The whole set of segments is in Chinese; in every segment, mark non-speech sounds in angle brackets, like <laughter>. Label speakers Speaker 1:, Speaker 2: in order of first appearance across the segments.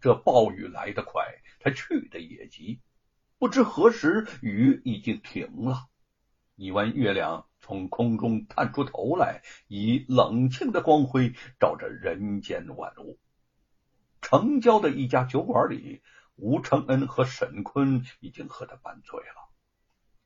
Speaker 1: 这暴雨来得快，他去的也急。不知何时，雨已经停了。一弯月亮从空中探出头来，以冷清的光辉照着人间万物。城郊的一家酒馆里，吴承恩和沈坤已经喝得半醉了。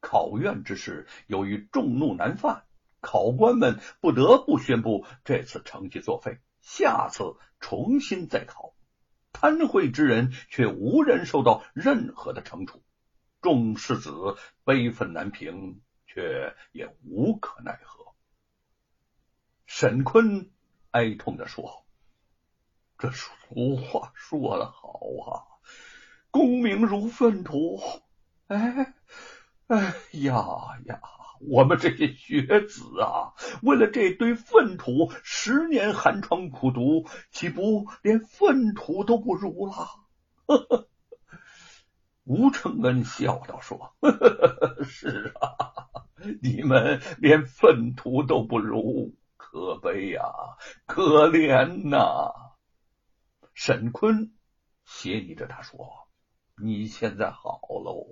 Speaker 1: 考院之事，由于众怒难犯，考官们不得不宣布这次成绩作废，下次重新再考。贪贿之人却无人受到任何的惩处。众世子悲愤难平，却也无可奈何。沈坤哀痛的说：“这俗话说得好啊，功名如粪土。哎，哎呀呀，我们这些学子啊，为了这堆粪土，十年寒窗苦读，岂不连粪土都不如了？”。<laughs> 吴承恩笑道：“说，<laughs> 是啊，你们连粪土都不如，可悲呀，可怜呐。”沈坤斜睨着他说：“你现在好喽，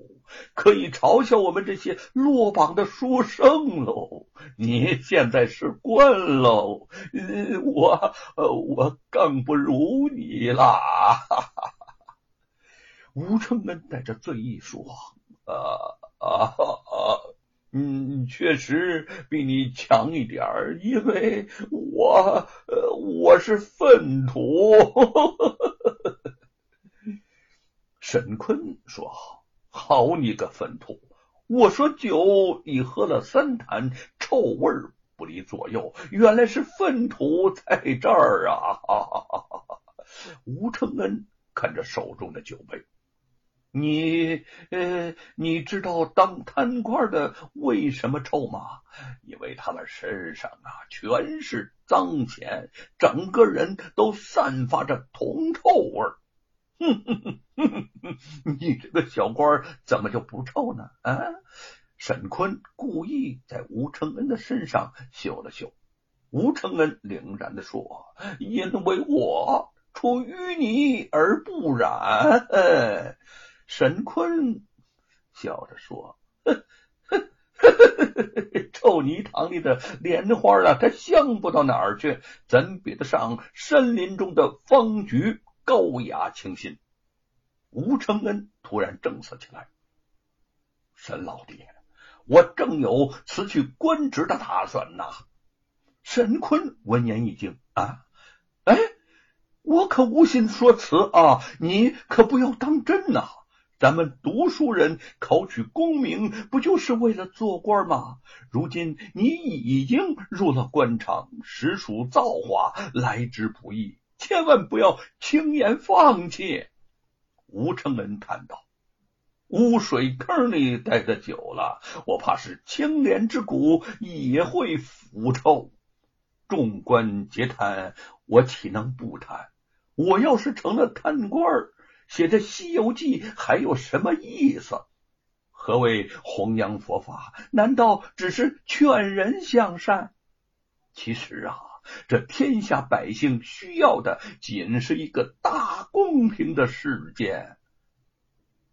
Speaker 1: 可以嘲笑我们这些落榜的书生喽。你现在是官喽，我我更不如你啦。<laughs> ”吴承恩带着醉意说：“啊啊啊，嗯，确实比你强一点，因为我我是粪土。”沈坤说：“好你个粪土！我说酒已喝了三坛，臭味不离左右，原来是粪土在这儿啊！” <laughs> 吴承恩看着手中的酒杯。你呃，你知道当贪官的为什么臭吗？因为他们身上啊全是脏钱，整个人都散发着铜臭味。哼哼哼哼哼，小官怎么就不臭呢？啊！沈坤故意在吴承恩的身上嗅了嗅，吴承恩凛然的说：“因为我出淤泥而不染。”沈坤笑着说：“哼哼哼，臭泥塘里的莲花啊，它香不到哪儿去，怎比得上森林中的芳菊高雅清新？”吴承恩突然正色起来：“沈老爹，我正有辞去官职的打算呐！”沈坤闻言一惊：“啊，哎，我可无心说辞啊，你可不要当真呐！”咱们读书人考取功名，不就是为了做官吗？如今你已经入了官场，实属造化，来之不易，千万不要轻言放弃。吴承恩叹道：“污水坑里待的久了，我怕是青莲之骨也会腐臭。众官皆贪，我岂能不贪？我要是成了贪官。”写这《西游记》还有什么意思？何谓弘扬佛法？难道只是劝人向善？其实啊，这天下百姓需要的仅是一个大公平的世界。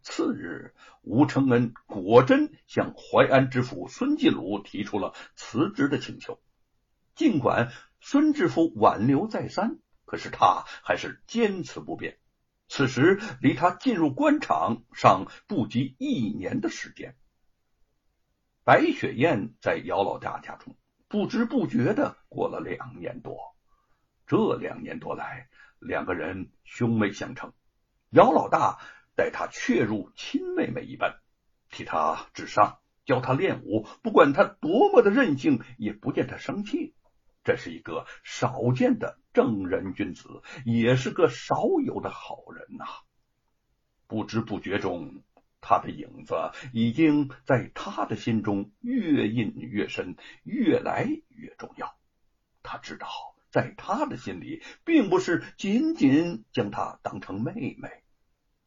Speaker 1: 次日，吴承恩果真向淮安知府孙继鲁提出了辞职的请求。尽管孙知府挽留再三，可是他还是坚持不变。此时离他进入官场尚不及一年的时间，白雪燕在姚老大家中不知不觉的过了两年多。这两年多来，两个人兄妹相称，姚老大待他确如亲妹妹一般，替他治伤，教他练武，不管他多么的任性，也不见他生气。这是一个少见的正人君子，也是个少有的好人呐。不知不觉中，他的影子已经在他的心中越印越深，越来越重要。他知道，在他的心里，并不是仅仅将她当成妹妹，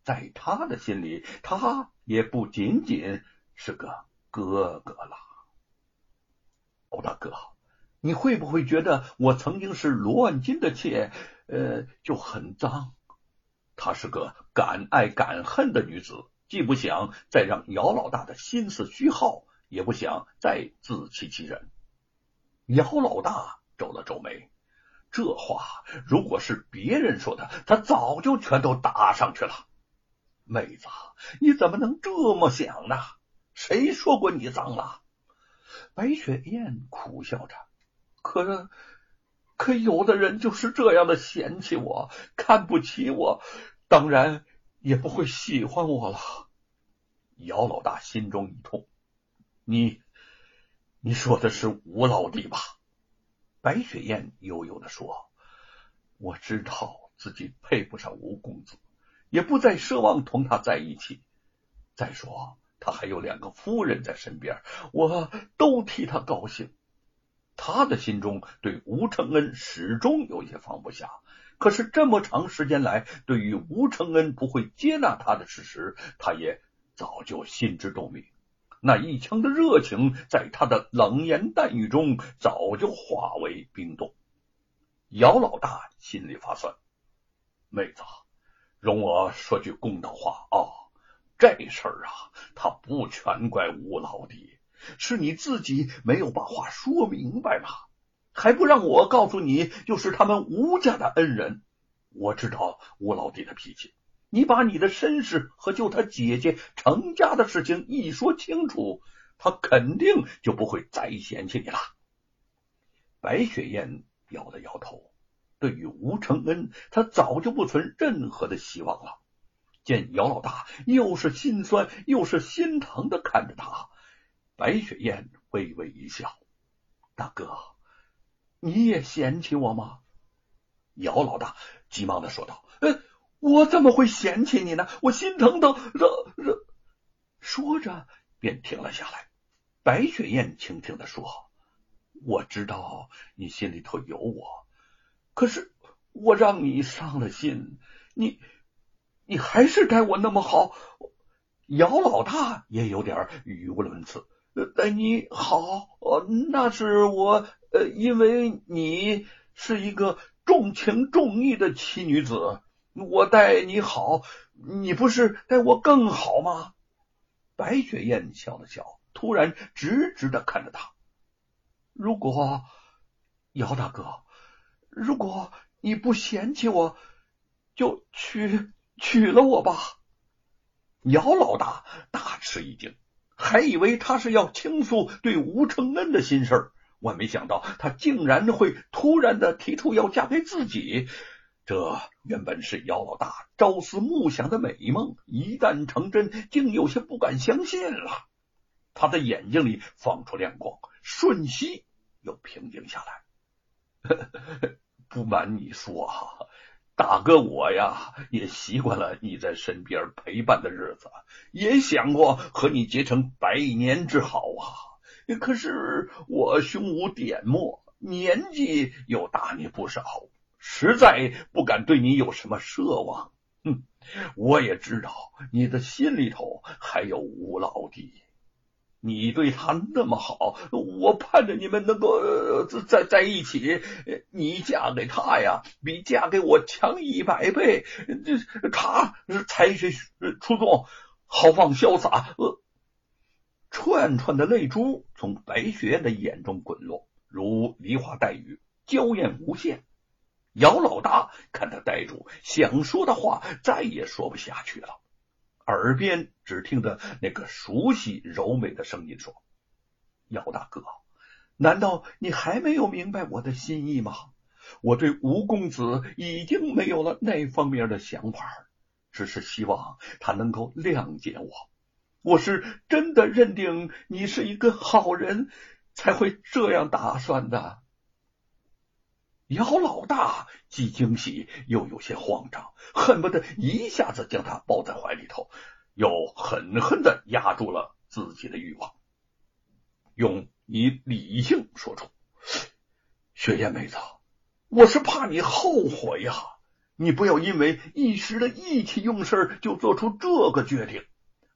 Speaker 1: 在他的心里，他也不仅仅是个哥哥了。欧大哥。你会不会觉得我曾经是罗万金的妾，呃，就很脏？她是个敢爱敢恨的女子，既不想再让姚老大的心思虚耗，也不想再自欺欺人。姚老大皱了皱眉，这话如果是别人说的，他早就全都答上去了。妹子，你怎么能这么想呢？谁说过你脏了？白雪燕苦笑着，可是。可有的人就是这样的嫌弃我，看不起我，当然也不会喜欢我了。姚老大心中一痛，你你说的是吴老弟吧？白雪燕悠悠的说：“我知道自己配不上吴公子，也不再奢望同他在一起。再说他还有两个夫人在身边，我都替他高兴。”他的心中对吴承恩始终有些放不下，可是这么长时间来，对于吴承恩不会接纳他的事实，他也早就心知肚明。那一腔的热情，在他的冷言淡语中早就化为冰冻。姚老大心里发酸，妹子，容我说句公道话啊，这事儿啊，他不全怪吴老弟。是你自己没有把话说明白吗？还不让我告诉你，就是他们吴家的恩人。我知道吴老弟的脾气，你把你的身世和救他姐姐成家的事情一说清楚，他肯定就不会再嫌弃你了。白雪燕摇了摇头，对于吴承恩，他早就不存任何的希望了。见姚老大又是心酸又是心疼的看着他。白雪燕微微一笑：“大哥，你也嫌弃我吗？”姚老大急忙的说道：“呃，我怎么会嫌弃你呢？我心疼的热热。”说着便停了下来。白雪燕轻轻的说：“我知道你心里头有我，可是我让你伤了心，你你还是待我那么好。”姚老大也有点语无伦次。待你好，那是我呃，因为你是一个重情重义的奇女子，我待你好，你不是待我更好吗？白雪燕笑了笑，突然直直的看着他。如果姚大哥，如果你不嫌弃我，就娶娶了我吧。姚老大大吃一惊。还以为他是要倾诉对吴承恩的心事儿，万没想到他竟然会突然的提出要嫁给自己。这原本是姚老大朝思暮想的美梦，一旦成真，竟有些不敢相信了。他的眼睛里放出亮光，瞬息又平静下来。<laughs> 不瞒你说哈。大哥，我呀也习惯了你在身边陪伴的日子，也想过和你结成百年之好啊。可是我胸无点墨，年纪又大你不少，实在不敢对你有什么奢望。哼，我也知道你的心里头还有吴老弟。你对他那么好，我盼着你们能够在在一起。你嫁给他呀，比嫁给我强一百倍。这他才学出众，豪放潇洒。呃，串串的泪珠从白雪的眼中滚落，如梨花带雨，娇艳无限。姚老大看他呆住，想说的话再也说不下去了。耳边只听得那个熟悉柔美的声音说：“姚大哥，难道你还没有明白我的心意吗？我对吴公子已经没有了那方面的想法，只是希望他能够谅解我。我是真的认定你是一个好人，才会这样打算的。”姚老大既惊喜又有些慌张，恨不得一下子将他抱在怀里头，又狠狠的压住了自己的欲望，用以理性说出：“雪燕妹子，我是怕你后悔呀！你不要因为一时的意气用事就做出这个决定。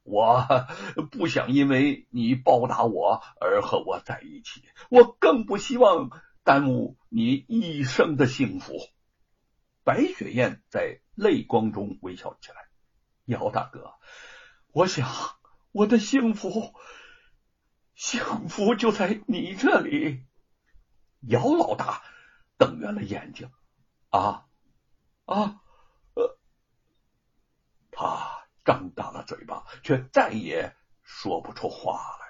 Speaker 1: 我 <laughs> 不想因为你报答我而和我在一起，我更不希望。”耽误你一生的幸福。白雪燕在泪光中微笑起来。姚大哥，我想我的幸福，幸福就在你这里。姚老大瞪圆了眼睛，啊啊呃，他张大了嘴巴，却再也说不出话来。